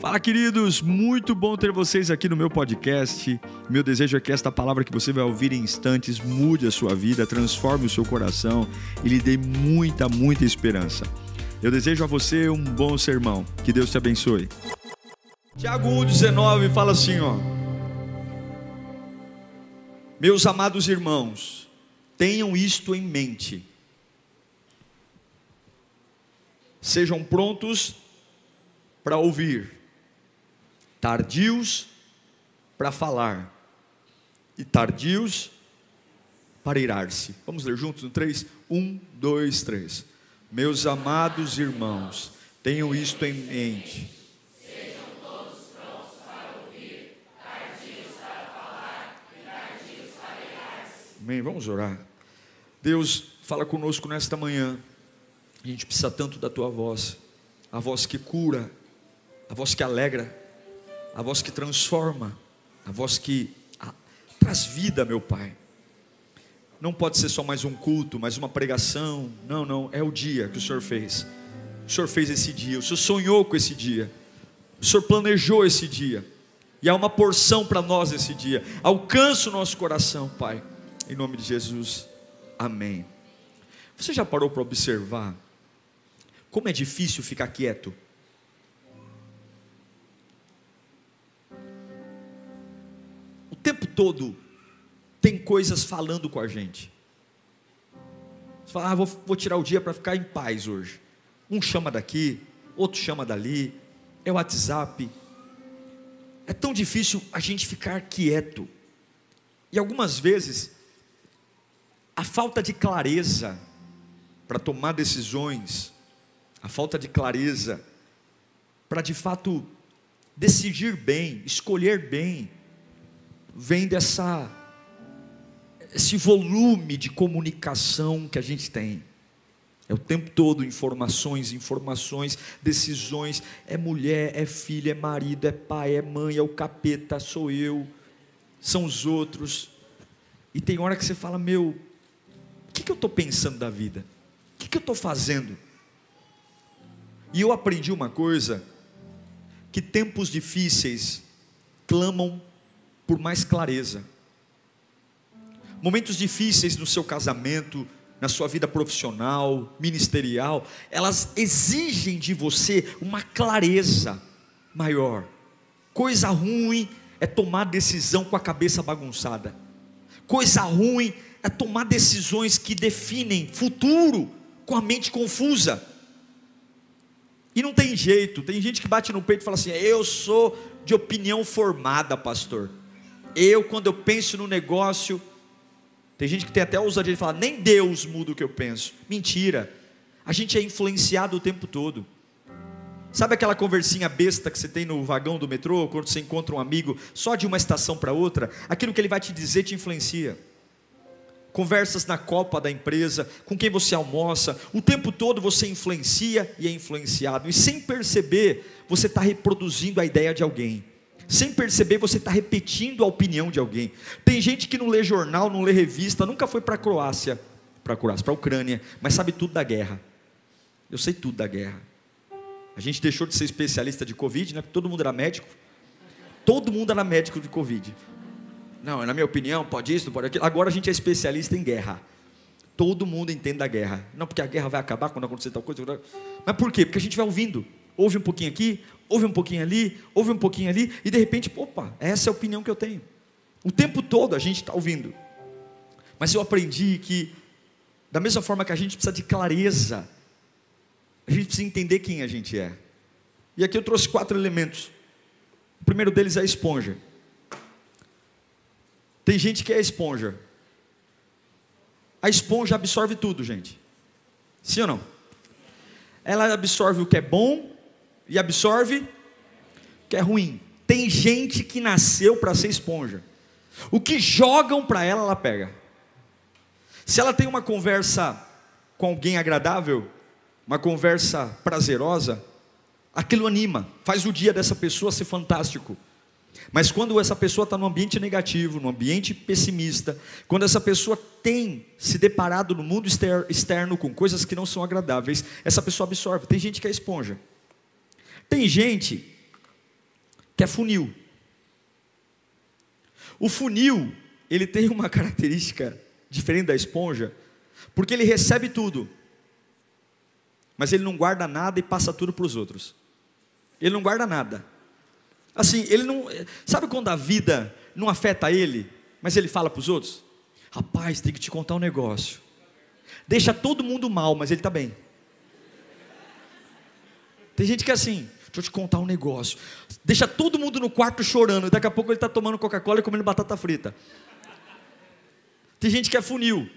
Fala, queridos! Muito bom ter vocês aqui no meu podcast. Meu desejo é que esta palavra que você vai ouvir em instantes mude a sua vida, transforme o seu coração e lhe dê muita, muita esperança. Eu desejo a você um bom sermão. Que Deus te abençoe. Tiago 1,19 fala assim, ó. Meus amados irmãos, tenham isto em mente. Sejam prontos para ouvir tardios para falar e tardios para irar-se. Vamos ler juntos no 3? 1, 2, 3. Meus amados irmãos, tenham isto em mente. Amém. Vamos orar. Deus, fala conosco nesta manhã. A gente precisa tanto da tua voz, a voz que cura, a voz que alegra, a voz que transforma, a voz que a, traz vida, meu Pai. Não pode ser só mais um culto, mais uma pregação. Não, não, é o dia que o Senhor fez. O Senhor fez esse dia, o Senhor sonhou com esse dia. O Senhor planejou esse dia. E há uma porção para nós esse dia. Alcança o nosso coração, Pai. Em nome de Jesus. Amém. Você já parou para observar como é difícil ficar quieto? Tempo todo tem coisas falando com a gente. Você fala, ah, vou, vou tirar o dia para ficar em paz hoje. Um chama daqui, outro chama dali, é o WhatsApp. É tão difícil a gente ficar quieto. E algumas vezes, a falta de clareza para tomar decisões, a falta de clareza para de fato decidir bem, escolher bem, vem dessa esse volume de comunicação que a gente tem. É o tempo todo informações, informações, decisões. É mulher, é filha, é marido, é pai, é mãe, é o capeta, sou eu, são os outros. E tem hora que você fala: Meu, o que, que eu estou pensando da vida? O que, que eu estou fazendo? E eu aprendi uma coisa: que tempos difíceis clamam por mais clareza. Momentos difíceis no seu casamento, na sua vida profissional, ministerial, elas exigem de você uma clareza maior. Coisa ruim é tomar decisão com a cabeça bagunçada. Coisa ruim é tomar decisões que definem futuro com a mente confusa. E não tem jeito, tem gente que bate no peito e fala assim: Eu sou de opinião formada, pastor. Eu, quando eu penso no negócio, tem gente que tem até a ousadia de falar, nem Deus muda o que eu penso. Mentira. A gente é influenciado o tempo todo. Sabe aquela conversinha besta que você tem no vagão do metrô, quando você encontra um amigo só de uma estação para outra? Aquilo que ele vai te dizer te influencia. Conversas na copa da empresa, com quem você almoça, o tempo todo você influencia e é influenciado, e sem perceber, você está reproduzindo a ideia de alguém sem perceber, você está repetindo a opinião de alguém. Tem gente que não lê jornal, não lê revista, nunca foi para a Croácia, para a Croácia, para a Ucrânia, mas sabe tudo da guerra. Eu sei tudo da guerra. A gente deixou de ser especialista de Covid, né? Porque todo mundo era médico. Todo mundo era médico de Covid. Não, na minha opinião, pode isso, pode aquilo. Agora a gente é especialista em guerra. Todo mundo entende da guerra. Não, porque a guerra vai acabar quando acontecer tal coisa. Mas por quê? Porque a gente vai ouvindo ouve um pouquinho aqui, ouve um pouquinho ali, ouve um pouquinho ali, e de repente, opa, essa é a opinião que eu tenho. O tempo todo a gente está ouvindo. Mas eu aprendi que, da mesma forma que a gente precisa de clareza, a gente precisa entender quem a gente é. E aqui eu trouxe quatro elementos. O primeiro deles é a esponja. Tem gente que é esponja. A esponja absorve tudo, gente. Sim ou não? Ela absorve o que é bom e absorve que é ruim. Tem gente que nasceu para ser esponja. O que jogam para ela, ela pega. Se ela tem uma conversa com alguém agradável, uma conversa prazerosa, aquilo anima, faz o dia dessa pessoa ser fantástico. Mas quando essa pessoa está num ambiente negativo, num ambiente pessimista, quando essa pessoa tem se deparado no mundo externo com coisas que não são agradáveis, essa pessoa absorve. Tem gente que é esponja. Tem gente que é funil. O funil, ele tem uma característica diferente da esponja, porque ele recebe tudo, mas ele não guarda nada e passa tudo para os outros. Ele não guarda nada. Assim, ele não. Sabe quando a vida não afeta ele, mas ele fala para os outros? Rapaz, tem que te contar um negócio. Deixa todo mundo mal, mas ele está bem. Tem gente que é assim, deixa eu te contar um negócio. Deixa todo mundo no quarto chorando, daqui a pouco ele está tomando Coca-Cola e comendo batata frita. Tem gente que é funil.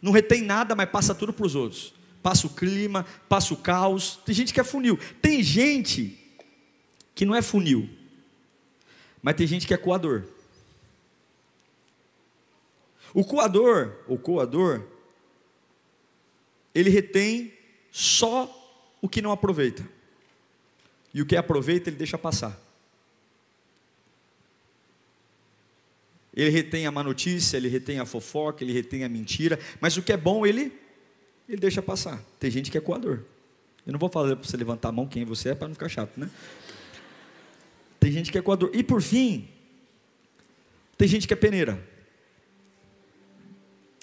Não retém nada, mas passa tudo para os outros. Passa o clima, passa o caos. Tem gente que é funil. Tem gente que não é funil, mas tem gente que é coador. O coador, o coador, ele retém só o que não aproveita. E o que aproveita, ele deixa passar. Ele retém a má notícia, ele retém a fofoca, ele retém a mentira, mas o que é bom, ele ele deixa passar. Tem gente que é coador. Eu não vou falar para você levantar a mão quem você é para não ficar chato, né? Tem gente que é coador. E por fim, tem gente que é peneira.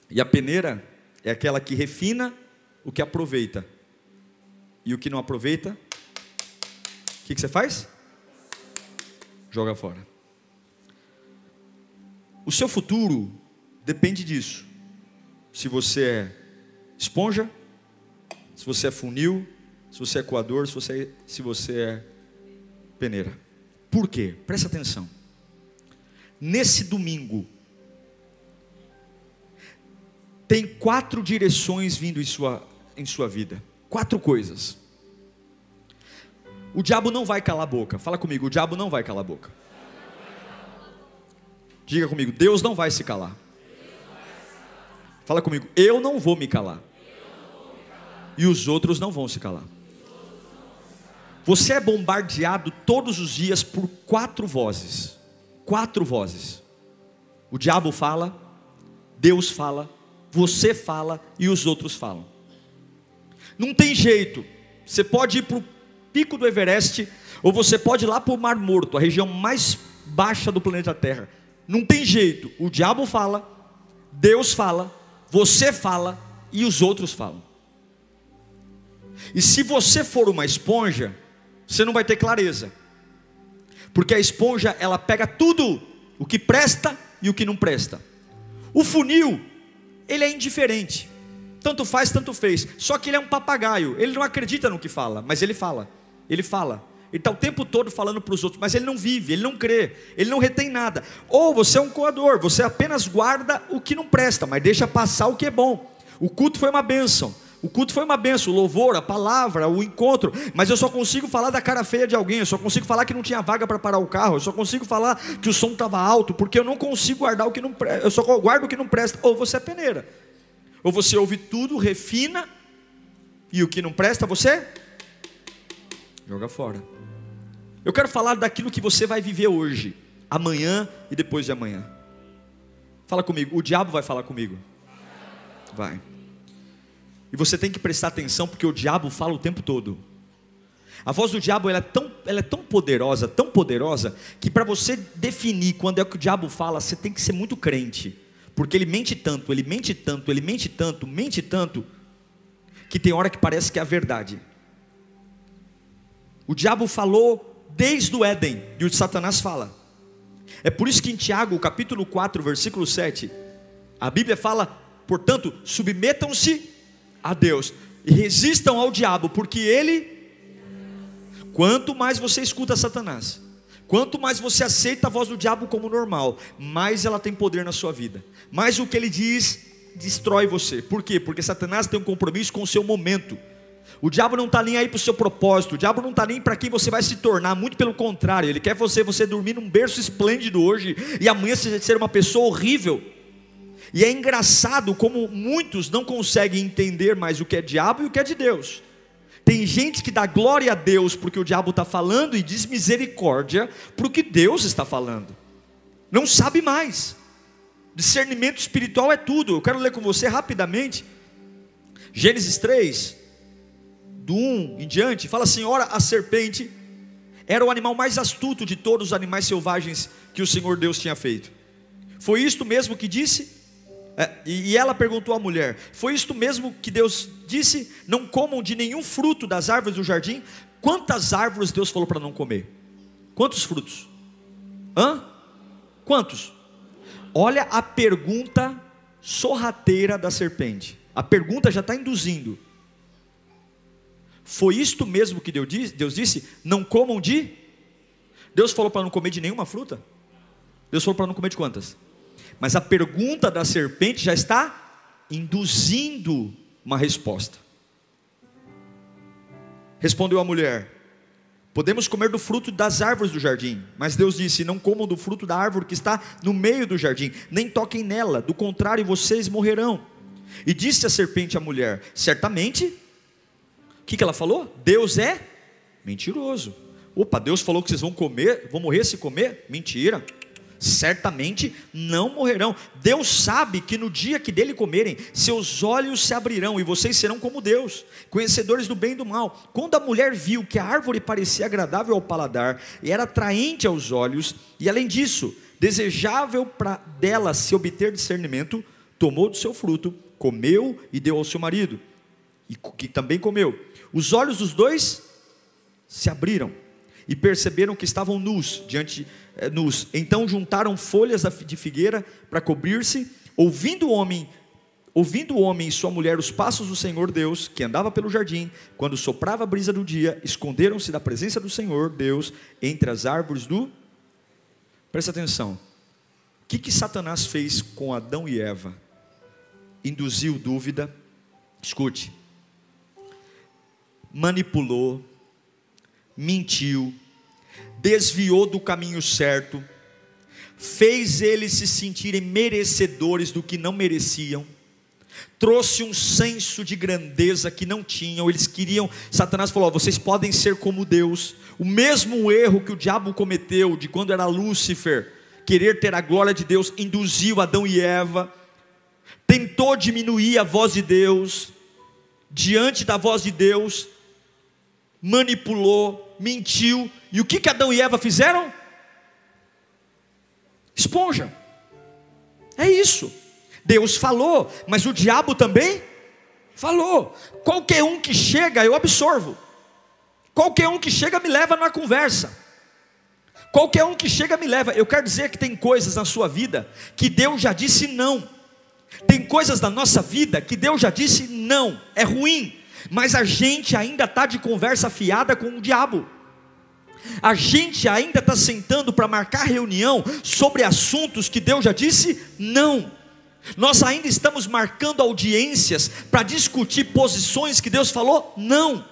E a peneira é aquela que refina o que aproveita. E o que não aproveita, o que, que você faz? Joga fora. O seu futuro depende disso. Se você é esponja, se você é funil, se você é coador, se você, se você é peneira. Por quê? Presta atenção. Nesse domingo, tem quatro direções vindo em sua, em sua vida. Quatro coisas. O diabo não vai calar a boca. Fala comigo, o diabo não vai calar a boca. Diga comigo, Deus não vai se calar. Fala comigo, eu não vou me calar. E os outros não vão se calar. Você é bombardeado todos os dias por quatro vozes. Quatro vozes. O diabo fala, Deus fala, você fala e os outros falam. Não tem jeito. Você pode ir para o pico do Everest, ou você pode ir lá para o Mar Morto, a região mais baixa do planeta Terra. Não tem jeito. O diabo fala, Deus fala, você fala e os outros falam. E se você for uma esponja, você não vai ter clareza. Porque a esponja, ela pega tudo, o que presta e o que não presta. O funil, ele é indiferente. Tanto faz, tanto fez. Só que ele é um papagaio. Ele não acredita no que fala, mas ele fala. Ele fala. Ele está o tempo todo falando para os outros, mas ele não vive, ele não crê, ele não retém nada. Ou você é um coador, você apenas guarda o que não presta, mas deixa passar o que é bom. O culto foi uma bênção. O culto foi uma benção, o louvor, a palavra, o encontro, mas eu só consigo falar da cara feia de alguém, eu só consigo falar que não tinha vaga para parar o carro, eu só consigo falar que o som estava alto, porque eu não consigo guardar o que não presta, eu só guardo o que não presta. Ou você é peneira, ou você ouve tudo, refina, e o que não presta você joga fora. Eu quero falar daquilo que você vai viver hoje, amanhã e depois de amanhã. Fala comigo, o diabo vai falar comigo. Vai. E você tem que prestar atenção porque o diabo fala o tempo todo. A voz do diabo é, tão, ela é tão poderosa, tão poderosa, que para você definir quando é que o diabo fala, você tem que ser muito crente. Porque ele mente tanto, ele mente tanto, ele mente tanto, mente tanto, que tem hora que parece que é a verdade. O diabo falou desde o Éden, e o Satanás fala. É por isso que em Tiago, capítulo 4, versículo 7, a Bíblia fala, portanto, submetam-se a Deus e resistam ao diabo, porque ele quanto mais você escuta Satanás, quanto mais você aceita a voz do diabo como normal, mais ela tem poder na sua vida. Mais o que ele diz destrói você. Por quê? Porque Satanás tem um compromisso com o seu momento. O diabo não está nem aí para o seu propósito, o diabo não está nem para quem você vai se tornar, muito pelo contrário, ele quer você, você dormir num berço esplêndido hoje e amanhã ser uma pessoa horrível. E é engraçado como muitos não conseguem entender mais o que é diabo e o que é de Deus. Tem gente que dá glória a Deus porque o diabo está falando e diz misericórdia para o que Deus está falando. Não sabe mais. Discernimento espiritual é tudo. Eu quero ler com você rapidamente. Gênesis 3, do 1 em diante, fala assim: ora, a serpente era o animal mais astuto de todos os animais selvagens que o Senhor Deus tinha feito. Foi isto mesmo que disse? É, e ela perguntou à mulher: Foi isto mesmo que Deus disse? Não comam de nenhum fruto das árvores do jardim? Quantas árvores Deus falou para não comer? Quantos frutos? Hã? Quantos? Olha a pergunta sorrateira da serpente. A pergunta já está induzindo. Foi isto mesmo que Deus disse? Deus disse: Não comam de. Deus falou para não comer de nenhuma fruta? Deus falou para não comer de quantas? Mas a pergunta da serpente já está induzindo uma resposta. Respondeu a mulher: Podemos comer do fruto das árvores do jardim, mas Deus disse: Não comam do fruto da árvore que está no meio do jardim, nem toquem nela, do contrário vocês morrerão. E disse a serpente à mulher: Certamente, que, que ela falou? Deus é mentiroso. Opa, Deus falou que vocês vão comer, vão morrer se comer? Mentira certamente não morrerão. Deus sabe que no dia que dele comerem, seus olhos se abrirão e vocês serão como Deus, conhecedores do bem e do mal. Quando a mulher viu que a árvore parecia agradável ao paladar e era atraente aos olhos, e além disso, desejável para dela se obter discernimento, tomou do seu fruto, comeu e deu ao seu marido, e que também comeu. Os olhos dos dois se abriram e perceberam que estavam nus diante eh, nus. Então juntaram folhas de figueira para cobrir-se, ouvindo o homem Ouvindo o homem e sua mulher os passos do Senhor Deus, que andava pelo jardim, quando soprava a brisa do dia, esconderam-se da presença do Senhor Deus entre as árvores do. Presta atenção. O que, que Satanás fez com Adão e Eva? Induziu dúvida, escute, manipulou, mentiu, desviou do caminho certo, fez eles se sentirem merecedores do que não mereciam, trouxe um senso de grandeza que não tinham, eles queriam, Satanás falou: vocês podem ser como Deus, o mesmo erro que o diabo cometeu de quando era Lúcifer, querer ter a glória de Deus, induziu Adão e Eva, tentou diminuir a voz de Deus, diante da voz de Deus, manipulou, mentiu, e o que, que Adão e Eva fizeram? Esponja. É isso. Deus falou, mas o diabo também falou. Qualquer um que chega, eu absorvo. Qualquer um que chega me leva na conversa. Qualquer um que chega me leva. Eu quero dizer que tem coisas na sua vida que Deus já disse não. Tem coisas na nossa vida que Deus já disse não, é ruim, mas a gente ainda está de conversa fiada com o diabo. A gente ainda está sentando para marcar reunião sobre assuntos que Deus já disse não. Nós ainda estamos marcando audiências para discutir posições que Deus falou não.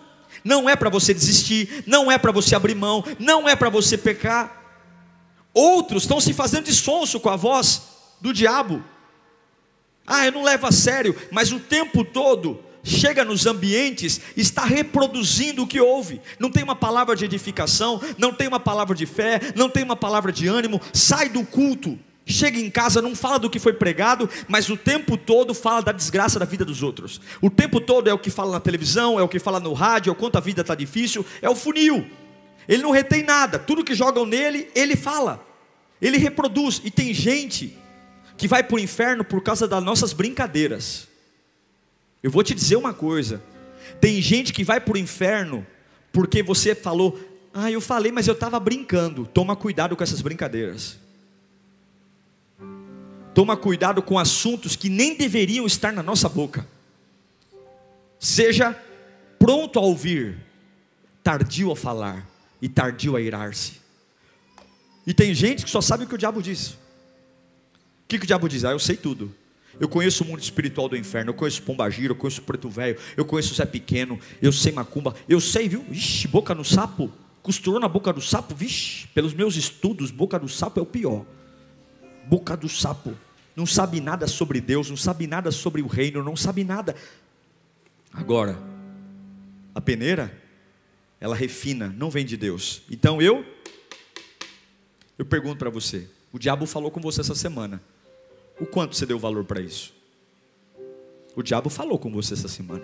Não é para você desistir, não é para você abrir mão, não é para você pecar. Outros estão se fazendo de sonso com a voz do diabo. Ah, eu não levo a sério, mas o tempo todo chega nos ambientes, está reproduzindo o que houve. Não tem uma palavra de edificação, não tem uma palavra de fé, não tem uma palavra de ânimo. Sai do culto, chega em casa, não fala do que foi pregado, mas o tempo todo fala da desgraça da vida dos outros. O tempo todo é o que fala na televisão, é o que fala no rádio, é o quanto a vida está difícil, é o funil. Ele não retém nada, tudo que jogam nele, ele fala, ele reproduz. E tem gente que vai para o inferno por causa das nossas brincadeiras. Eu vou te dizer uma coisa: tem gente que vai para o inferno porque você falou, ah, eu falei, mas eu estava brincando. Toma cuidado com essas brincadeiras. Toma cuidado com assuntos que nem deveriam estar na nossa boca. Seja pronto a ouvir, tardio a falar e tardio a irar-se. E tem gente que só sabe o que o diabo diz. O que, que o diabo diz? Ah, eu sei tudo. Eu conheço o mundo espiritual do inferno, eu conheço Pombagira, eu conheço Preto Velho, eu conheço Zé Pequeno, eu sei Macumba, eu sei, viu? Vixe, boca no sapo, costurou na boca do sapo, vixe, pelos meus estudos, boca do sapo é o pior. Boca do sapo, não sabe nada sobre Deus, não sabe nada sobre o reino, não sabe nada. Agora, a peneira, ela refina, não vem de Deus. Então eu, eu pergunto para você, o diabo falou com você essa semana. O quanto você deu valor para isso? O diabo falou com você essa semana.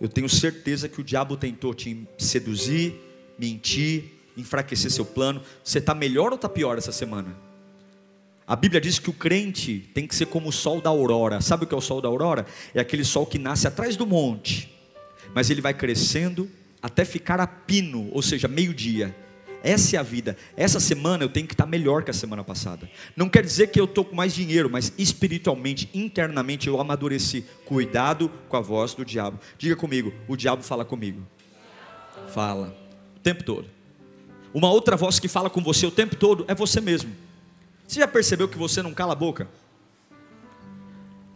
Eu tenho certeza que o diabo tentou te seduzir, mentir, enfraquecer seu plano. Você está melhor ou está pior essa semana? A Bíblia diz que o crente tem que ser como o sol da aurora. Sabe o que é o sol da aurora? É aquele sol que nasce atrás do monte, mas ele vai crescendo até ficar a pino, ou seja, meio-dia. Essa é a vida. Essa semana eu tenho que estar melhor que a semana passada. Não quer dizer que eu estou com mais dinheiro, mas espiritualmente, internamente eu amadureci. Cuidado com a voz do diabo. Diga comigo, o diabo fala comigo. Fala. O tempo todo. Uma outra voz que fala com você o tempo todo é você mesmo. Você já percebeu que você não cala a boca?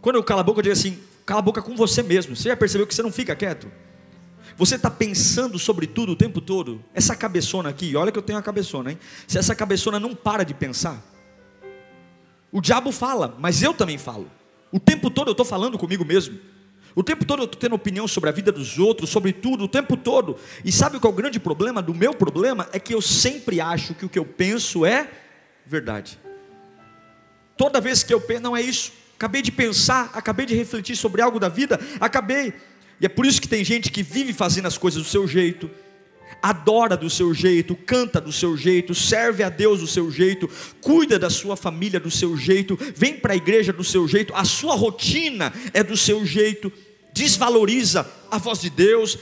Quando eu calo a boca, eu digo assim: cala a boca com você mesmo. Você já percebeu que você não fica quieto? Você está pensando sobre tudo o tempo todo? Essa cabeçona aqui, olha que eu tenho uma cabeçona, hein? Se essa cabeçona não para de pensar, o diabo fala, mas eu também falo. O tempo todo eu estou falando comigo mesmo. O tempo todo eu estou tendo opinião sobre a vida dos outros, sobre tudo, o tempo todo. E sabe qual é o grande problema do meu problema? É que eu sempre acho que o que eu penso é verdade. Toda vez que eu penso, não é isso. Acabei de pensar, acabei de refletir sobre algo da vida, acabei e é por isso que tem gente que vive fazendo as coisas do seu jeito, adora do seu jeito, canta do seu jeito, serve a Deus do seu jeito, cuida da sua família do seu jeito, vem para a igreja do seu jeito, a sua rotina é do seu jeito, desvaloriza a voz de Deus.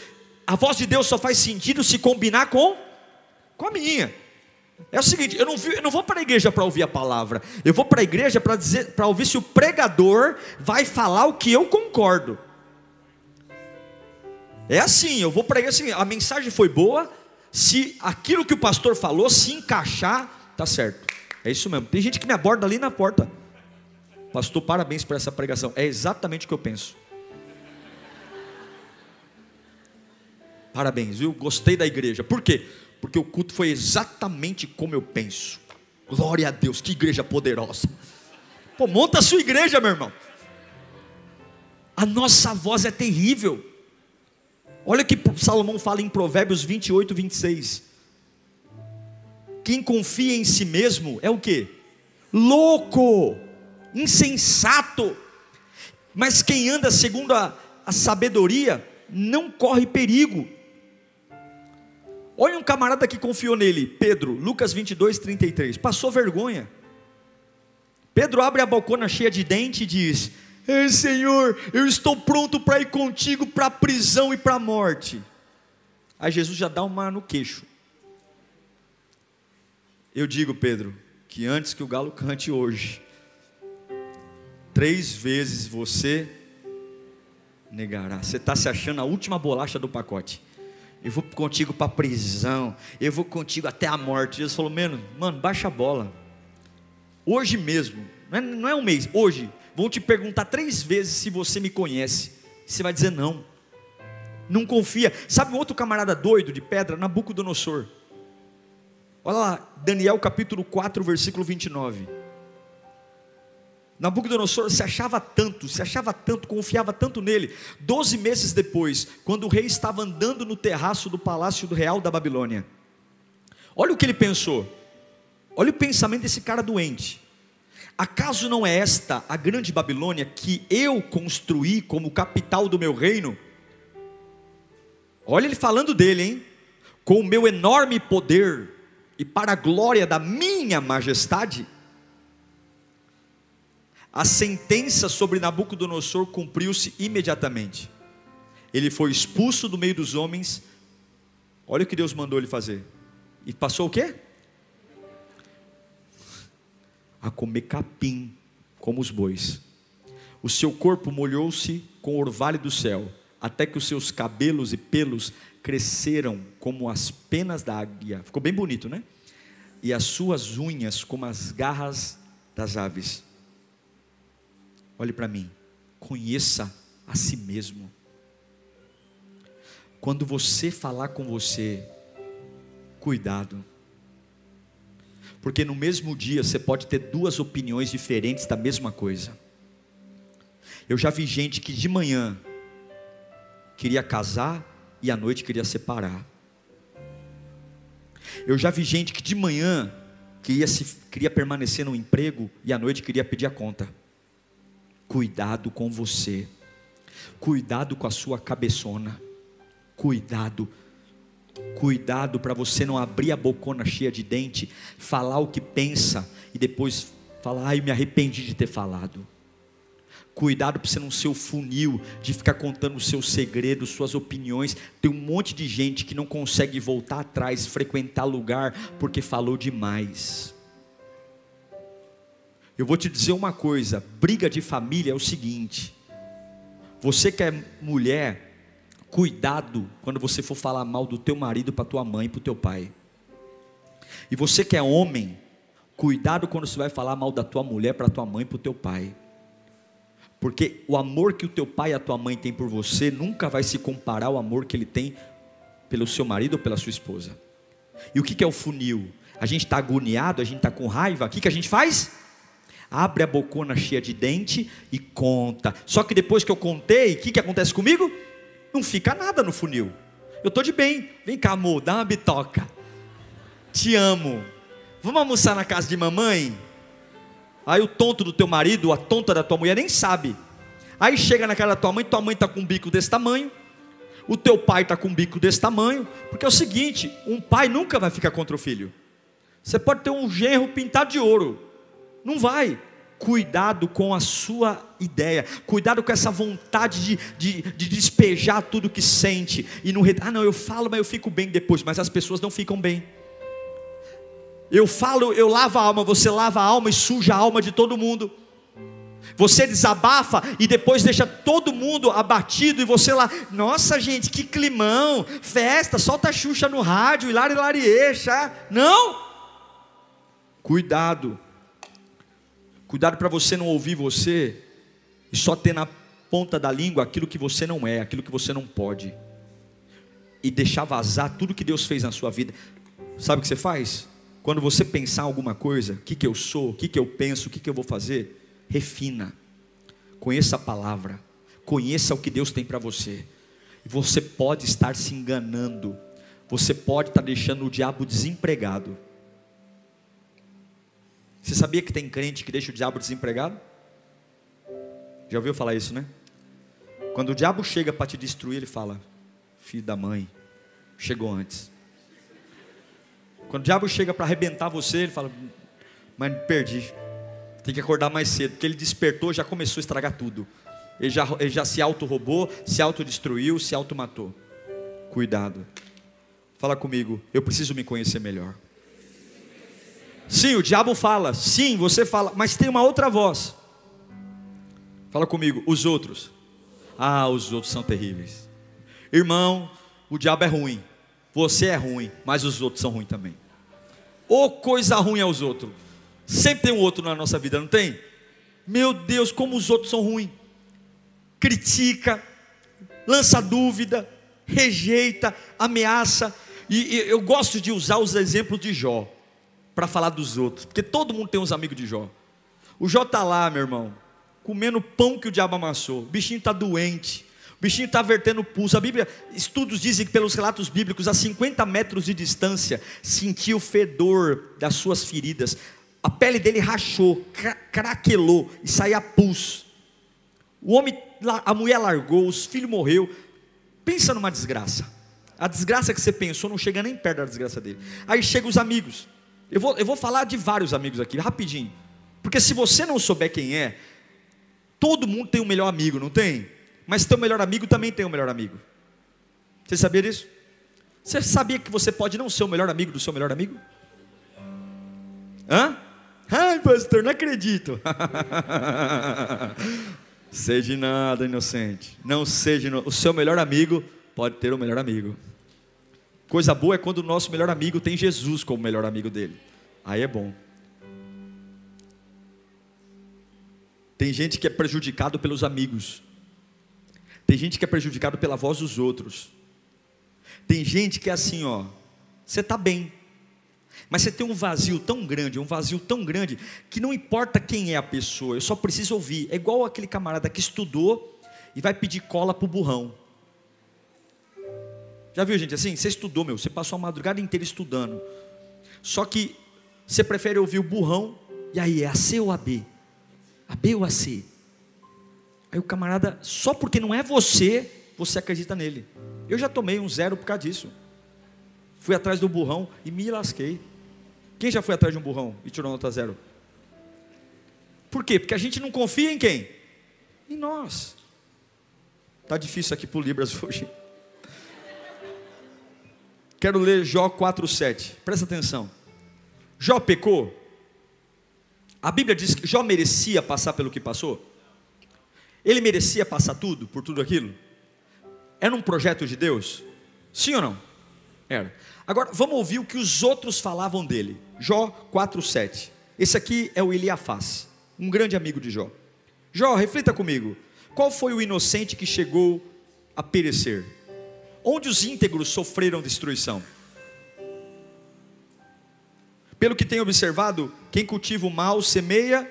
A voz de Deus só faz sentido se combinar com com a minha. É o seguinte, eu não, eu não vou para a igreja para ouvir a palavra, eu vou para a igreja para ouvir se o pregador vai falar o que eu concordo. É assim, eu vou pregar assim, a mensagem foi boa, se aquilo que o pastor falou se encaixar, tá certo. É isso mesmo. Tem gente que me aborda ali na porta. Pastor, parabéns por essa pregação. É exatamente o que eu penso. Parabéns, viu? Gostei da igreja. Por quê? Porque o culto foi exatamente como eu penso. Glória a Deus, que igreja poderosa. Pô, monta a sua igreja, meu irmão. A nossa voz é terrível. Olha o que Salomão fala em Provérbios 28, 26. Quem confia em si mesmo é o que? Louco, insensato. Mas quem anda segundo a, a sabedoria não corre perigo. Olha um camarada que confiou nele, Pedro, Lucas 22, 33. Passou vergonha. Pedro abre a bocona cheia de dente e diz: Ei, Senhor, eu estou pronto para ir contigo para a prisão e para a morte. Aí Jesus já dá uma no queixo. Eu digo, Pedro, que antes que o galo cante hoje, três vezes você negará. Você está se achando a última bolacha do pacote. Eu vou contigo para a prisão, eu vou contigo até a morte. Jesus falou, mano, mano, baixa a bola. Hoje mesmo, não é, não é um mês, hoje, vão te perguntar três vezes se você me conhece. Você vai dizer não. Não confia. Sabe um outro camarada doido de pedra? Nabucodonosor. Olha lá, Daniel capítulo 4, versículo 29. Nabucodonosor se achava tanto, se achava tanto, confiava tanto nele. Doze meses depois, quando o rei estava andando no terraço do palácio do real da Babilônia, olha o que ele pensou. Olha o pensamento desse cara doente. Acaso não é esta a grande Babilônia que eu construí como capital do meu reino? Olha ele falando dele, hein? Com o meu enorme poder e para a glória da minha majestade. A sentença sobre Nabucodonosor cumpriu-se imediatamente. Ele foi expulso do meio dos homens. Olha o que Deus mandou ele fazer. E passou o quê? A comer capim, como os bois. O seu corpo molhou-se com o orvalho do céu, até que os seus cabelos e pelos cresceram como as penas da águia. Ficou bem bonito, né? E as suas unhas como as garras das aves. Olhe para mim, conheça a si mesmo. Quando você falar com você, cuidado porque no mesmo dia você pode ter duas opiniões diferentes da mesma coisa. Eu já vi gente que de manhã queria casar e à noite queria separar. Eu já vi gente que de manhã queria, se, queria permanecer no emprego e à noite queria pedir a conta. Cuidado com você, cuidado com a sua cabeçona, cuidado Cuidado para você não abrir a bocona cheia de dente, falar o que pensa e depois falar, ai, me arrependi de ter falado. Cuidado para você não ser o funil de ficar contando os seus segredos, suas opiniões. Tem um monte de gente que não consegue voltar atrás, frequentar lugar porque falou demais. Eu vou te dizer uma coisa: briga de família é o seguinte. Você que é mulher, cuidado quando você for falar mal do teu marido para tua mãe, para o teu pai. E você que é homem, cuidado quando você vai falar mal da tua mulher para tua mãe, para o teu pai. Porque o amor que o teu pai e a tua mãe têm por você nunca vai se comparar ao amor que ele tem pelo seu marido ou pela sua esposa. E o que é o funil? A gente está agoniado, a gente está com raiva, o que, a gente faz? Abre a bocona cheia de dente e conta. Só que depois que eu contei, o que acontece comigo? Não fica nada no funil. Eu estou de bem. Vem cá, amor, dá uma bitoca. Te amo. Vamos almoçar na casa de mamãe? Aí o tonto do teu marido, a tonta da tua mulher nem sabe. Aí chega na cara da tua mãe, tua mãe está com um bico desse tamanho, o teu pai está com um bico desse tamanho, porque é o seguinte: um pai nunca vai ficar contra o filho. Você pode ter um genro pintado de ouro, não vai. Cuidado com a sua ideia, cuidado com essa vontade de, de, de despejar tudo que sente e não, ah, não, eu falo, mas eu fico bem depois, mas as pessoas não ficam bem. Eu falo, eu lavo a alma, você lava a alma e suja a alma de todo mundo. Você desabafa e depois deixa todo mundo abatido e você lá, nossa gente, que climão, festa, solta a Xuxa no rádio, hilari lariexa. Não! Cuidado. Cuidado para você não ouvir você e só ter na ponta da língua aquilo que você não é, aquilo que você não pode. E deixar vazar tudo que Deus fez na sua vida. Sabe o que você faz? Quando você pensar alguma coisa, o que, que eu sou, o que, que eu penso, o que, que eu vou fazer, refina. Conheça a palavra. Conheça o que Deus tem para você. Você pode estar se enganando. Você pode estar deixando o diabo desempregado. Você sabia que tem crente que deixa o diabo desempregado? Já ouviu falar isso, né? Quando o diabo chega para te destruir, ele fala: Filho da mãe, chegou antes. Quando o diabo chega para arrebentar você, ele fala: Mas perdi. Tem que acordar mais cedo, porque ele despertou, já começou a estragar tudo. Ele já, ele já se auto-roubou, se autodestruiu, se auto-matou. Cuidado. Fala comigo, eu preciso me conhecer melhor. Sim, o diabo fala, sim, você fala, mas tem uma outra voz. Fala comigo, os outros. Ah, os outros são terríveis. Irmão, o diabo é ruim. Você é ruim, mas os outros são ruins também. Ou coisa ruim aos outros. Sempre tem um outro na nossa vida, não tem? Meu Deus, como os outros são ruins. Critica, lança dúvida, rejeita, ameaça. E, e eu gosto de usar os exemplos de Jó para falar dos outros, porque todo mundo tem uns amigos de Jó. O Jó está lá, meu irmão, comendo pão que o diabo amassou. O bichinho está doente, o bichinho está vertendo pulso. A Bíblia, estudos dizem que pelos relatos bíblicos, a 50 metros de distância, sentia o fedor das suas feridas. A pele dele rachou, craquelou e saía pulso. O homem, a mulher largou, os filhos morreu. Pensa numa desgraça. A desgraça que você pensou não chega nem perto da desgraça dele. Aí chegam os amigos. Eu vou, eu vou falar de vários amigos aqui, rapidinho. Porque se você não souber quem é, todo mundo tem um melhor amigo, não tem? mas teu melhor amigo também tem um melhor amigo. Você sabia disso? Você sabia que você pode não ser o melhor amigo do seu melhor amigo? Hã? Ai, pastor, não acredito. seja nada, inocente. Não seja. O seu melhor amigo pode ter o melhor amigo. Coisa boa é quando o nosso melhor amigo tem Jesus como melhor amigo dele. Aí é bom. Tem gente que é prejudicado pelos amigos. Tem gente que é prejudicado pela voz dos outros. Tem gente que é assim, ó, você está bem, mas você tem um vazio tão grande, um vazio tão grande, que não importa quem é a pessoa, eu só preciso ouvir. É igual aquele camarada que estudou e vai pedir cola para o burrão. Já viu, gente, assim? Você estudou, meu, você passou a madrugada inteira estudando. Só que você prefere ouvir o burrão, e aí é a C ou a B? A B ou a C? Aí o camarada, só porque não é você, você acredita nele. Eu já tomei um zero por causa disso. Fui atrás do burrão e me lasquei. Quem já foi atrás de um burrão e tirou nota zero? Por quê? Porque a gente não confia em quem? Em nós. Tá difícil aqui para o Libras hoje. Quero ler Jó 4,7. Presta atenção. Jó pecou? A Bíblia diz que Jó merecia passar pelo que passou? Ele merecia passar tudo, por tudo aquilo? Era um projeto de Deus? Sim ou não? Era. Agora, vamos ouvir o que os outros falavam dele. Jó 4,7. Esse aqui é o Eliafaz, um grande amigo de Jó. Jó, reflita comigo. Qual foi o inocente que chegou a perecer? Onde os íntegros sofreram destruição? Pelo que tenho observado, quem cultiva o mal semeia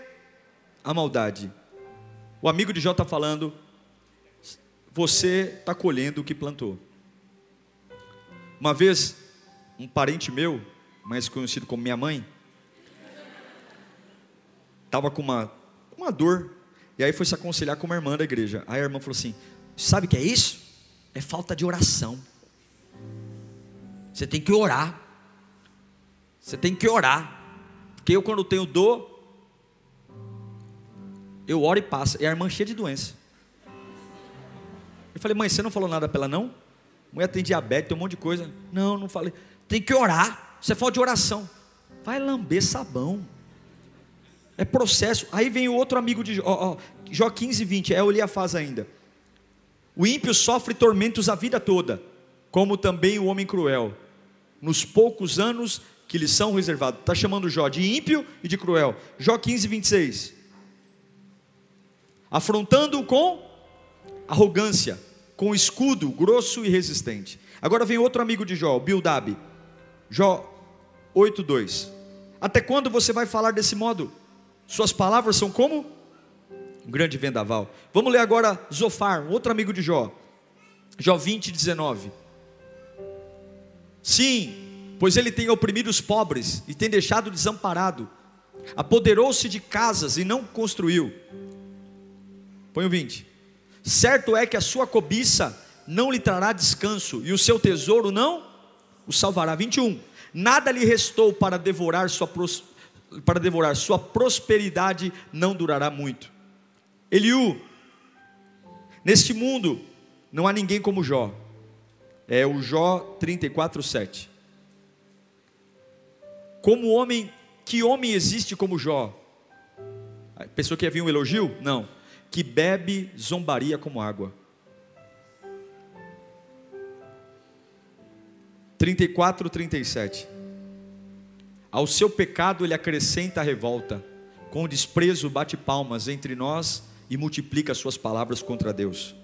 a maldade. O amigo de Jó está falando, você está colhendo o que plantou. Uma vez, um parente meu, mais conhecido como minha mãe, estava com uma, uma dor, e aí foi se aconselhar com uma irmã da igreja. Aí a irmã falou assim: Sabe o que é isso? É falta de oração. Você tem que orar. Você tem que orar. Porque eu, quando tenho dor, eu oro e passa. E a irmã cheia de doença. Eu falei, mãe, você não falou nada para ela, não? Mulher tem diabetes, tem um monte de coisa. Não, não falei. Tem que orar. Você fala de oração. Vai lamber sabão. É processo. Aí vem o outro amigo de Jó, Jó 15, 20. É Eliafaz ainda. O ímpio sofre tormentos a vida toda, como também o homem cruel. Nos poucos anos que lhe são reservados. Está chamando Jó de ímpio e de cruel. Jó 15, 26. Afrontando-o com arrogância, com escudo grosso e resistente. Agora vem outro amigo de Jó, Bildab. Jó 8, 2. Até quando você vai falar desse modo? Suas palavras são como um grande vendaval. Vamos ler agora Zofar, outro amigo de Jó. Jó 20, 19. Sim, pois ele tem oprimido os pobres e tem deixado desamparado. Apoderou-se de casas e não construiu. Põe o 20. Certo é que a sua cobiça não lhe trará descanso e o seu tesouro não o salvará. 21. Nada lhe restou para devorar sua para devorar sua prosperidade não durará muito. Eliú, neste mundo não há ninguém como Jó. É o Jó 34, 7. Como homem, que homem existe como Jó? Pensou que ia vir um elogio? Não. Que bebe zombaria como água. 34, 37. Ao seu pecado ele acrescenta a revolta, com desprezo bate palmas entre nós e multiplica suas palavras contra Deus.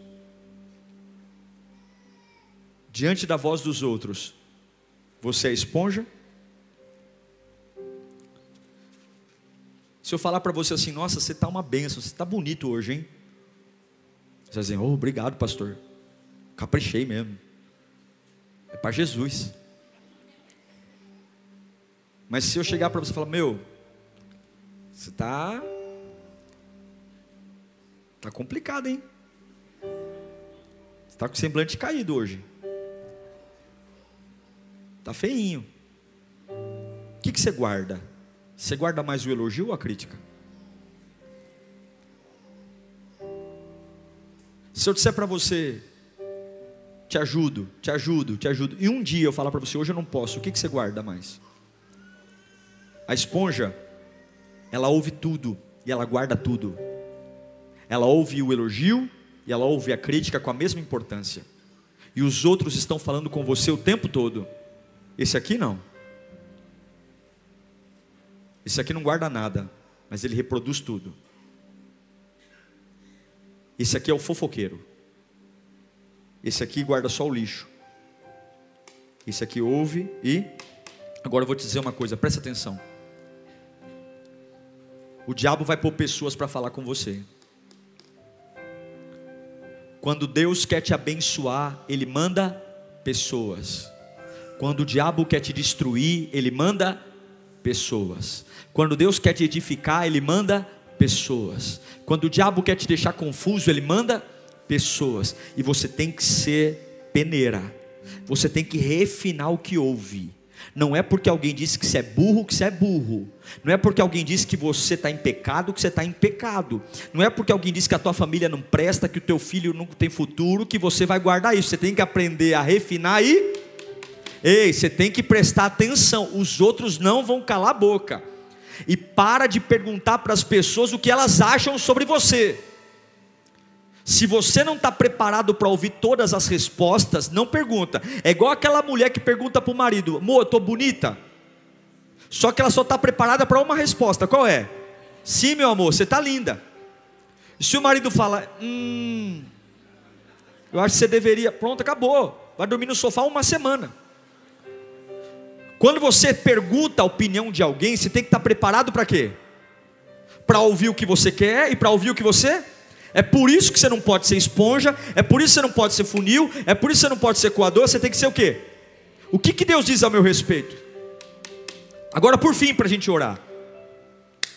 Diante da voz dos outros, você é esponja? Se eu falar para você assim, nossa, você está uma benção, você está bonito hoje, hein? Você vai dizer, oh, obrigado, pastor. Caprichei mesmo. É para Jesus. Mas se eu chegar para você e falar, meu, você está Está complicado, hein? Está com o semblante caído hoje. Está feinho. O que, que você guarda? Você guarda mais o elogio ou a crítica? Se eu disser para você, te ajudo, te ajudo, te ajudo, e um dia eu falar para você, hoje eu não posso, o que, que você guarda mais? A esponja, ela ouve tudo e ela guarda tudo. Ela ouve o elogio e ela ouve a crítica com a mesma importância. E os outros estão falando com você o tempo todo. Esse aqui não. Esse aqui não guarda nada, mas ele reproduz tudo. Esse aqui é o fofoqueiro. Esse aqui guarda só o lixo. Esse aqui ouve e. Agora eu vou te dizer uma coisa, presta atenção. O diabo vai pôr pessoas para falar com você. Quando Deus quer te abençoar, Ele manda pessoas. Quando o diabo quer te destruir, Ele manda pessoas. Quando Deus quer te edificar, Ele manda pessoas. Quando o diabo quer te deixar confuso, Ele manda pessoas. E você tem que ser peneira. Você tem que refinar o que ouve. Não é porque alguém disse que você é burro que você é burro. Não é porque alguém disse que você está em pecado que você está em pecado. Não é porque alguém disse que a tua família não presta, que o teu filho não tem futuro, que você vai guardar isso. Você tem que aprender a refinar e. Ei, você tem que prestar atenção. Os outros não vão calar a boca. E para de perguntar para as pessoas o que elas acham sobre você. Se você não está preparado para ouvir todas as respostas, não pergunta. É igual aquela mulher que pergunta para o marido: Amor, eu estou bonita? Só que ela só está preparada para uma resposta: qual é? Sim, meu amor, você está linda. Se o marido fala: Hum, eu acho que você deveria. Pronto, acabou. Vai dormir no sofá uma semana. Quando você pergunta a opinião de alguém, você tem que estar tá preparado para quê? Para ouvir o que você quer e para ouvir o que você é por isso que você não pode ser esponja, é por isso que você não pode ser funil, é por isso que você não pode ser coador, você tem que ser o quê? O que, que Deus diz ao meu respeito? Agora, por fim, para a gente orar.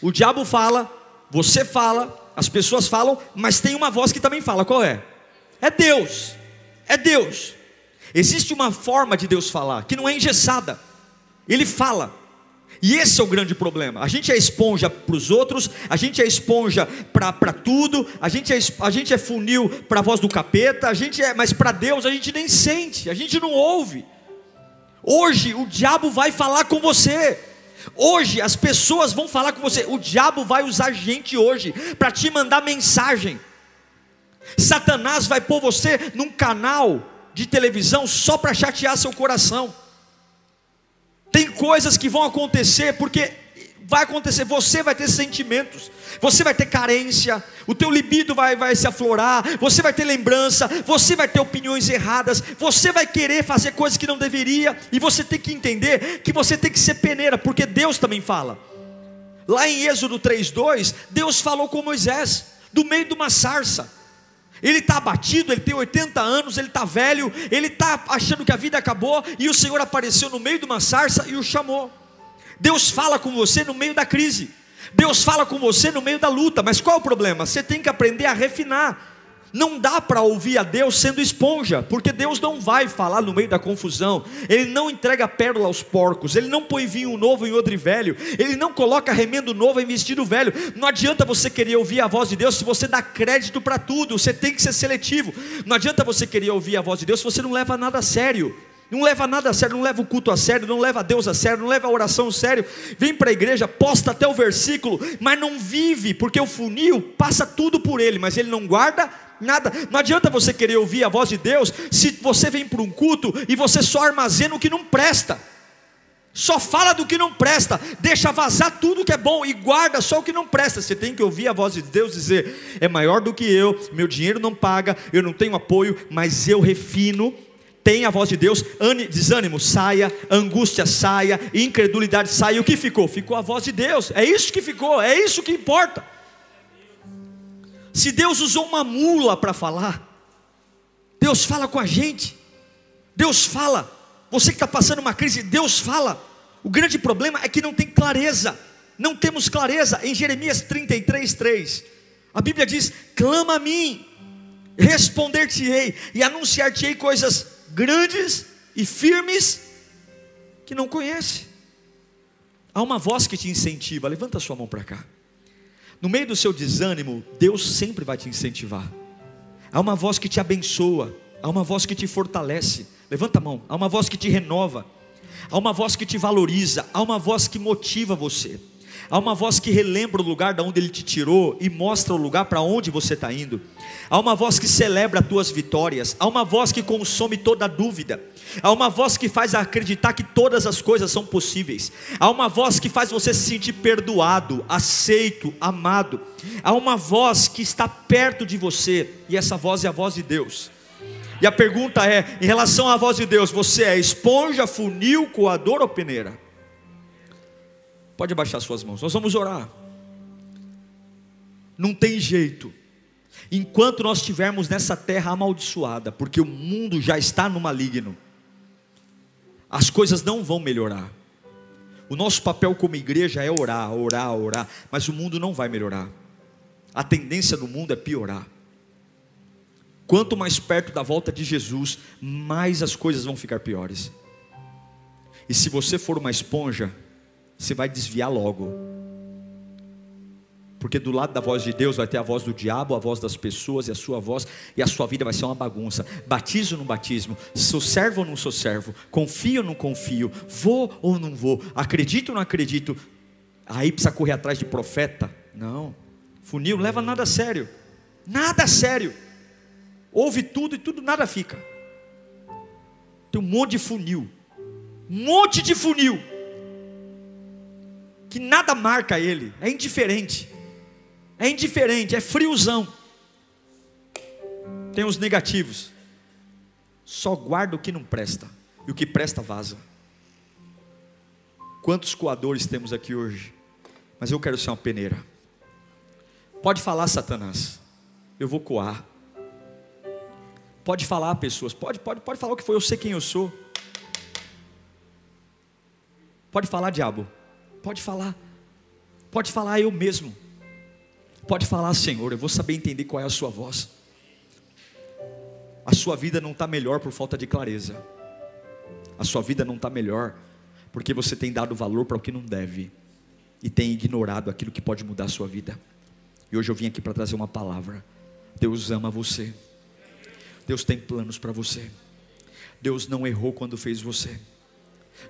O diabo fala, você fala, as pessoas falam, mas tem uma voz que também fala, qual é? É Deus, é Deus. Existe uma forma de Deus falar, que não é engessada, Ele fala. E esse é o grande problema. A gente é esponja para os outros, a gente é esponja para tudo, a gente é, a gente é funil para a voz do capeta, a gente é, mas para Deus a gente nem sente, a gente não ouve. Hoje o diabo vai falar com você. Hoje as pessoas vão falar com você. O diabo vai usar gente hoje para te mandar mensagem. Satanás vai pôr você num canal de televisão só para chatear seu coração. Tem coisas que vão acontecer porque vai acontecer, você vai ter sentimentos, você vai ter carência, o teu libido vai, vai se aflorar, você vai ter lembrança, você vai ter opiniões erradas, você vai querer fazer coisas que não deveria, e você tem que entender que você tem que ser peneira, porque Deus também fala. Lá em Êxodo 3:2, Deus falou com Moisés, do meio de uma sarça. Ele está abatido, ele tem 80 anos, ele está velho, ele está achando que a vida acabou, e o Senhor apareceu no meio de uma sarça e o chamou. Deus fala com você no meio da crise, Deus fala com você no meio da luta, mas qual é o problema? Você tem que aprender a refinar. Não dá para ouvir a Deus sendo esponja, porque Deus não vai falar no meio da confusão. Ele não entrega pérola aos porcos, ele não põe vinho novo em odre velho, ele não coloca remendo novo em vestido velho. Não adianta você querer ouvir a voz de Deus se você dá crédito para tudo, você tem que ser seletivo. Não adianta você querer ouvir a voz de Deus se você não leva nada a sério. Não leva nada a sério, não leva o culto a sério, não leva a Deus a sério, não leva a oração a sério. Vem para a igreja, posta até o versículo, mas não vive, porque o funil passa tudo por ele, mas ele não guarda nada. Não adianta você querer ouvir a voz de Deus se você vem para um culto e você só armazena o que não presta. Só fala do que não presta, deixa vazar tudo que é bom e guarda só o que não presta. Você tem que ouvir a voz de Deus dizer: é maior do que eu, meu dinheiro não paga, eu não tenho apoio, mas eu refino. Tem a voz de Deus, desânimo saia, angústia saia, incredulidade saia. O que ficou? Ficou a voz de Deus. É isso que ficou, é isso que importa. Se Deus usou uma mula para falar, Deus fala com a gente. Deus fala. Você que está passando uma crise, Deus fala. O grande problema é que não tem clareza. Não temos clareza. Em Jeremias 33, 3, a Bíblia diz: clama a mim, responder-te-ei e anunciar-te-ei coisas grandes e firmes que não conhece. Há uma voz que te incentiva. Levanta sua mão para cá. No meio do seu desânimo, Deus sempre vai te incentivar. Há uma voz que te abençoa, há uma voz que te fortalece. Levanta a mão. Há uma voz que te renova, há uma voz que te valoriza, há uma voz que motiva você. Há uma voz que relembra o lugar da onde ele te tirou e mostra o lugar para onde você está indo. Há uma voz que celebra as tuas vitórias. Há uma voz que consome toda dúvida. Há uma voz que faz acreditar que todas as coisas são possíveis. Há uma voz que faz você se sentir perdoado, aceito, amado. Há uma voz que está perto de você e essa voz é a voz de Deus. E a pergunta é: em relação à voz de Deus, você é esponja, funil, coador ou peneira? Pode abaixar suas mãos, nós vamos orar. Não tem jeito. Enquanto nós estivermos nessa terra amaldiçoada, porque o mundo já está no maligno, as coisas não vão melhorar. O nosso papel como igreja é orar, orar, orar, mas o mundo não vai melhorar. A tendência do mundo é piorar. Quanto mais perto da volta de Jesus, mais as coisas vão ficar piores. E se você for uma esponja, você vai desviar logo. Porque do lado da voz de Deus vai ter a voz do diabo, a voz das pessoas e a sua voz, e a sua vida vai ser uma bagunça. Batizo ou não batismo, sou servo ou não sou servo, confio ou não confio, vou ou não vou, acredito ou não acredito. Aí precisa correr atrás de profeta? Não. Funil leva nada a sério. Nada a sério. Ouve tudo e tudo nada fica. Tem um monte de funil. Um monte de funil. Que nada marca ele. É indiferente. É indiferente, é friozão. Tem os negativos. Só guarda o que não presta. E o que presta vaza. Quantos coadores temos aqui hoje? Mas eu quero ser uma peneira. Pode falar, Satanás. Eu vou coar. Pode falar, pessoas. Pode, pode, pode falar o que foi. Eu sei quem eu sou. Pode falar, diabo. Pode falar. Pode falar eu mesmo. Pode falar, Senhor, eu vou saber entender qual é a sua voz. A sua vida não está melhor por falta de clareza. A sua vida não está melhor porque você tem dado valor para o que não deve e tem ignorado aquilo que pode mudar a sua vida. E hoje eu vim aqui para trazer uma palavra. Deus ama você. Deus tem planos para você. Deus não errou quando fez você.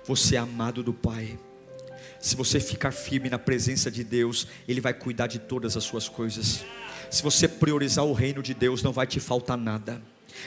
Você é amado do Pai. Se você ficar firme na presença de Deus, Ele vai cuidar de todas as suas coisas. Se você priorizar o reino de Deus, não vai te faltar nada.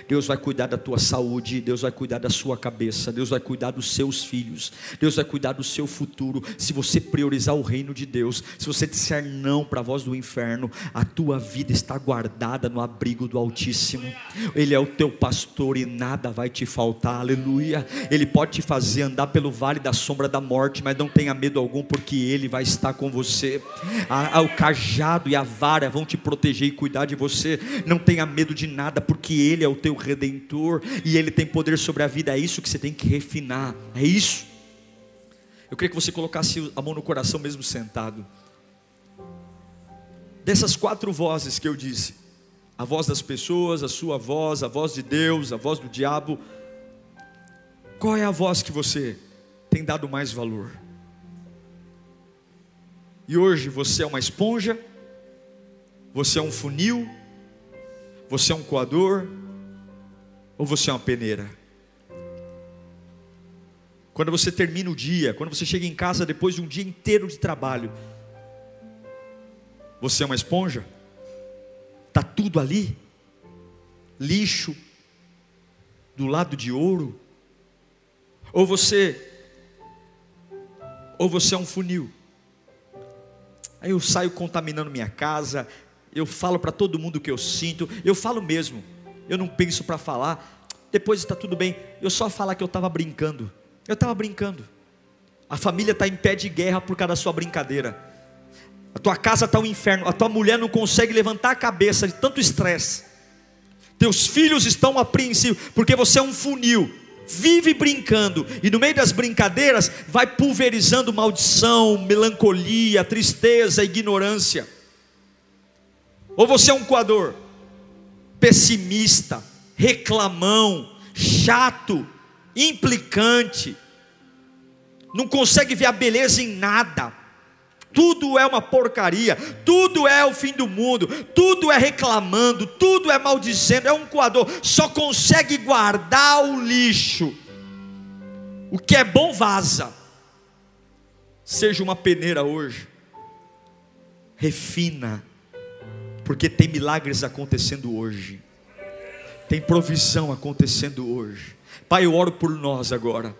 Deus vai cuidar da tua saúde, Deus vai cuidar da sua cabeça, Deus vai cuidar dos seus filhos, Deus vai cuidar do seu futuro. Se você priorizar o reino de Deus, se você disser não para a voz do inferno, a tua vida está guardada no abrigo do Altíssimo. Ele é o teu pastor e nada vai te faltar. Aleluia. Ele pode te fazer andar pelo vale da sombra da morte, mas não tenha medo algum, porque ele vai estar com você. o cajado e a vara vão te proteger e cuidar de você. Não tenha medo de nada, porque ele é o teu redentor e ele tem poder sobre a vida. É isso que você tem que refinar. É isso. Eu queria que você colocasse a mão no coração mesmo sentado. Dessas quatro vozes que eu disse, a voz das pessoas, a sua voz, a voz de Deus, a voz do diabo, qual é a voz que você tem dado mais valor? E hoje você é uma esponja, você é um funil, você é um coador, ou você é uma peneira? Quando você termina o dia, quando você chega em casa depois de um dia inteiro de trabalho, você é uma esponja? Está tudo ali? Lixo, do lado de ouro? Ou você, ou você é um funil? Aí eu saio contaminando minha casa, eu falo para todo mundo o que eu sinto, eu falo mesmo eu não penso para falar, depois está tudo bem, eu só falar que eu estava brincando. Eu estava brincando. A família está em pé de guerra por causa da sua brincadeira. A tua casa está um inferno. A tua mulher não consegue levantar a cabeça de tanto estresse. Teus filhos estão apreensivos porque você é um funil. Vive brincando e no meio das brincadeiras vai pulverizando maldição, melancolia, tristeza, ignorância. Ou você é um coador pessimista, reclamão, chato, implicante, não consegue ver a beleza em nada, tudo é uma porcaria, tudo é o fim do mundo, tudo é reclamando, tudo é maldizendo, é um coador, só consegue guardar o lixo, o que é bom vaza. Seja uma peneira hoje, refina, porque tem milagres acontecendo hoje, tem provisão acontecendo hoje. Pai, eu oro por nós agora,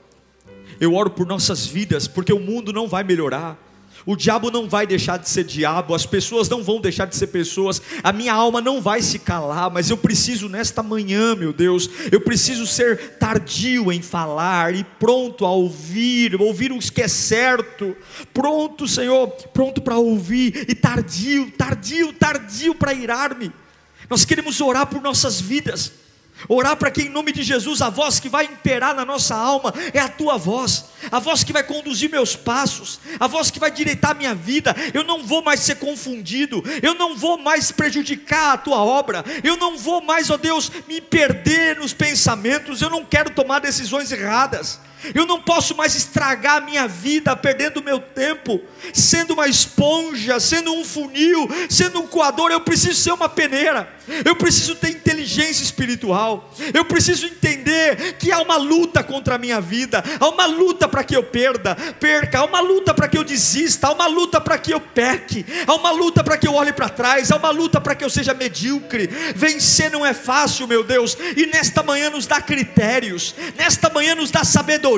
eu oro por nossas vidas, porque o mundo não vai melhorar. O diabo não vai deixar de ser diabo, as pessoas não vão deixar de ser pessoas, a minha alma não vai se calar, mas eu preciso nesta manhã, meu Deus, eu preciso ser tardio em falar e pronto a ouvir, ouvir o que é certo, pronto, Senhor, pronto para ouvir, e tardio, tardio, tardio para irar-me. Nós queremos orar por nossas vidas. Orar para que, em nome de Jesus, a voz que vai imperar na nossa alma é a tua voz, a voz que vai conduzir meus passos, a voz que vai direitar minha vida. Eu não vou mais ser confundido, eu não vou mais prejudicar a tua obra, eu não vou mais, ó Deus, me perder nos pensamentos, eu não quero tomar decisões erradas. Eu não posso mais estragar a minha vida perdendo meu tempo, sendo uma esponja, sendo um funil, sendo um coador. Eu preciso ser uma peneira. Eu preciso ter inteligência espiritual. Eu preciso entender que há uma luta contra a minha vida, há uma luta para que eu perda, perca, há uma luta para que eu desista, há uma luta para que eu peque, há uma luta para que eu olhe para trás, há uma luta para que eu seja medíocre. Vencer não é fácil, meu Deus, e nesta manhã nos dá critérios, nesta manhã nos dá sabedoria,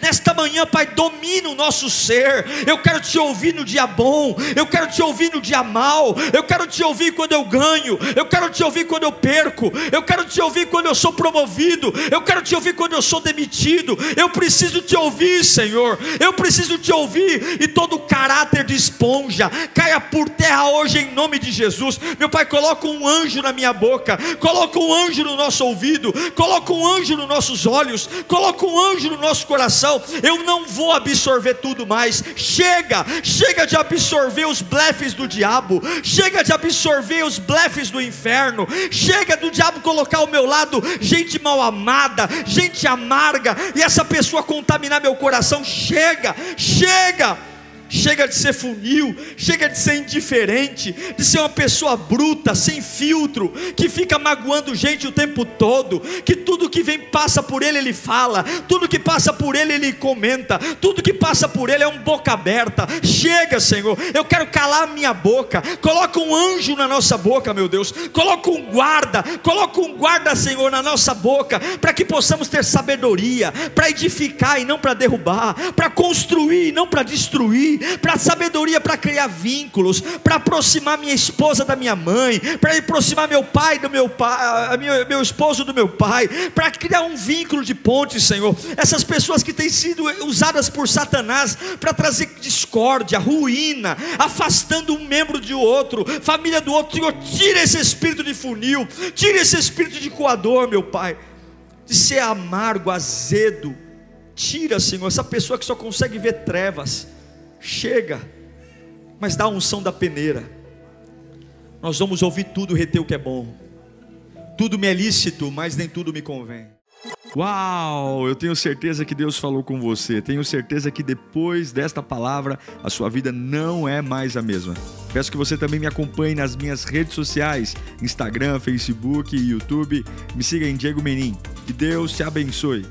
nesta manhã, Pai, domina o nosso ser. Eu quero te ouvir no dia bom, eu quero te ouvir no dia mal, eu quero te ouvir quando eu ganho, eu quero quero te ouvir quando eu perco, eu quero te ouvir quando eu sou promovido, eu quero te ouvir quando eu sou demitido. Eu preciso te ouvir, Senhor. Eu preciso te ouvir. E todo o caráter de esponja caia por terra hoje em nome de Jesus. Meu Pai, coloca um anjo na minha boca, coloca um anjo no nosso ouvido, coloca um anjo nos nossos olhos, coloca um anjo no nosso coração. Eu não vou absorver tudo mais. Chega, chega de absorver os blefes do diabo, chega de absorver os blefes do inferno. Chega do diabo colocar ao meu lado gente mal amada, gente amarga, e essa pessoa contaminar meu coração. Chega, chega chega de ser funil, chega de ser indiferente, de ser uma pessoa bruta, sem filtro, que fica magoando gente o tempo todo, que tudo que vem passa por ele, ele fala, tudo que passa por ele, ele comenta, tudo que passa por ele é um boca aberta. Chega, Senhor, eu quero calar minha boca. Coloca um anjo na nossa boca, meu Deus. Coloca um guarda, coloca um guarda, Senhor, na nossa boca, para que possamos ter sabedoria, para edificar e não para derrubar, para construir e não para destruir para sabedoria para criar vínculos, para aproximar minha esposa da minha mãe, para aproximar meu pai do meu pai, meu, meu esposo do meu pai, para criar um vínculo de ponte, Senhor. Essas pessoas que têm sido usadas por Satanás para trazer discórdia, ruína, afastando um membro de outro, família do outro, Senhor, tira esse espírito de funil, tira esse espírito de coador, meu Pai, de ser amargo, azedo. Tira, Senhor, essa pessoa que só consegue ver trevas chega, mas dá a unção da peneira. Nós vamos ouvir tudo, reter o que é bom. Tudo me é lícito, mas nem tudo me convém. Uau! Eu tenho certeza que Deus falou com você. Tenho certeza que depois desta palavra a sua vida não é mais a mesma. Peço que você também me acompanhe nas minhas redes sociais: Instagram, Facebook YouTube. Me siga em Diego Menin. Que Deus te abençoe.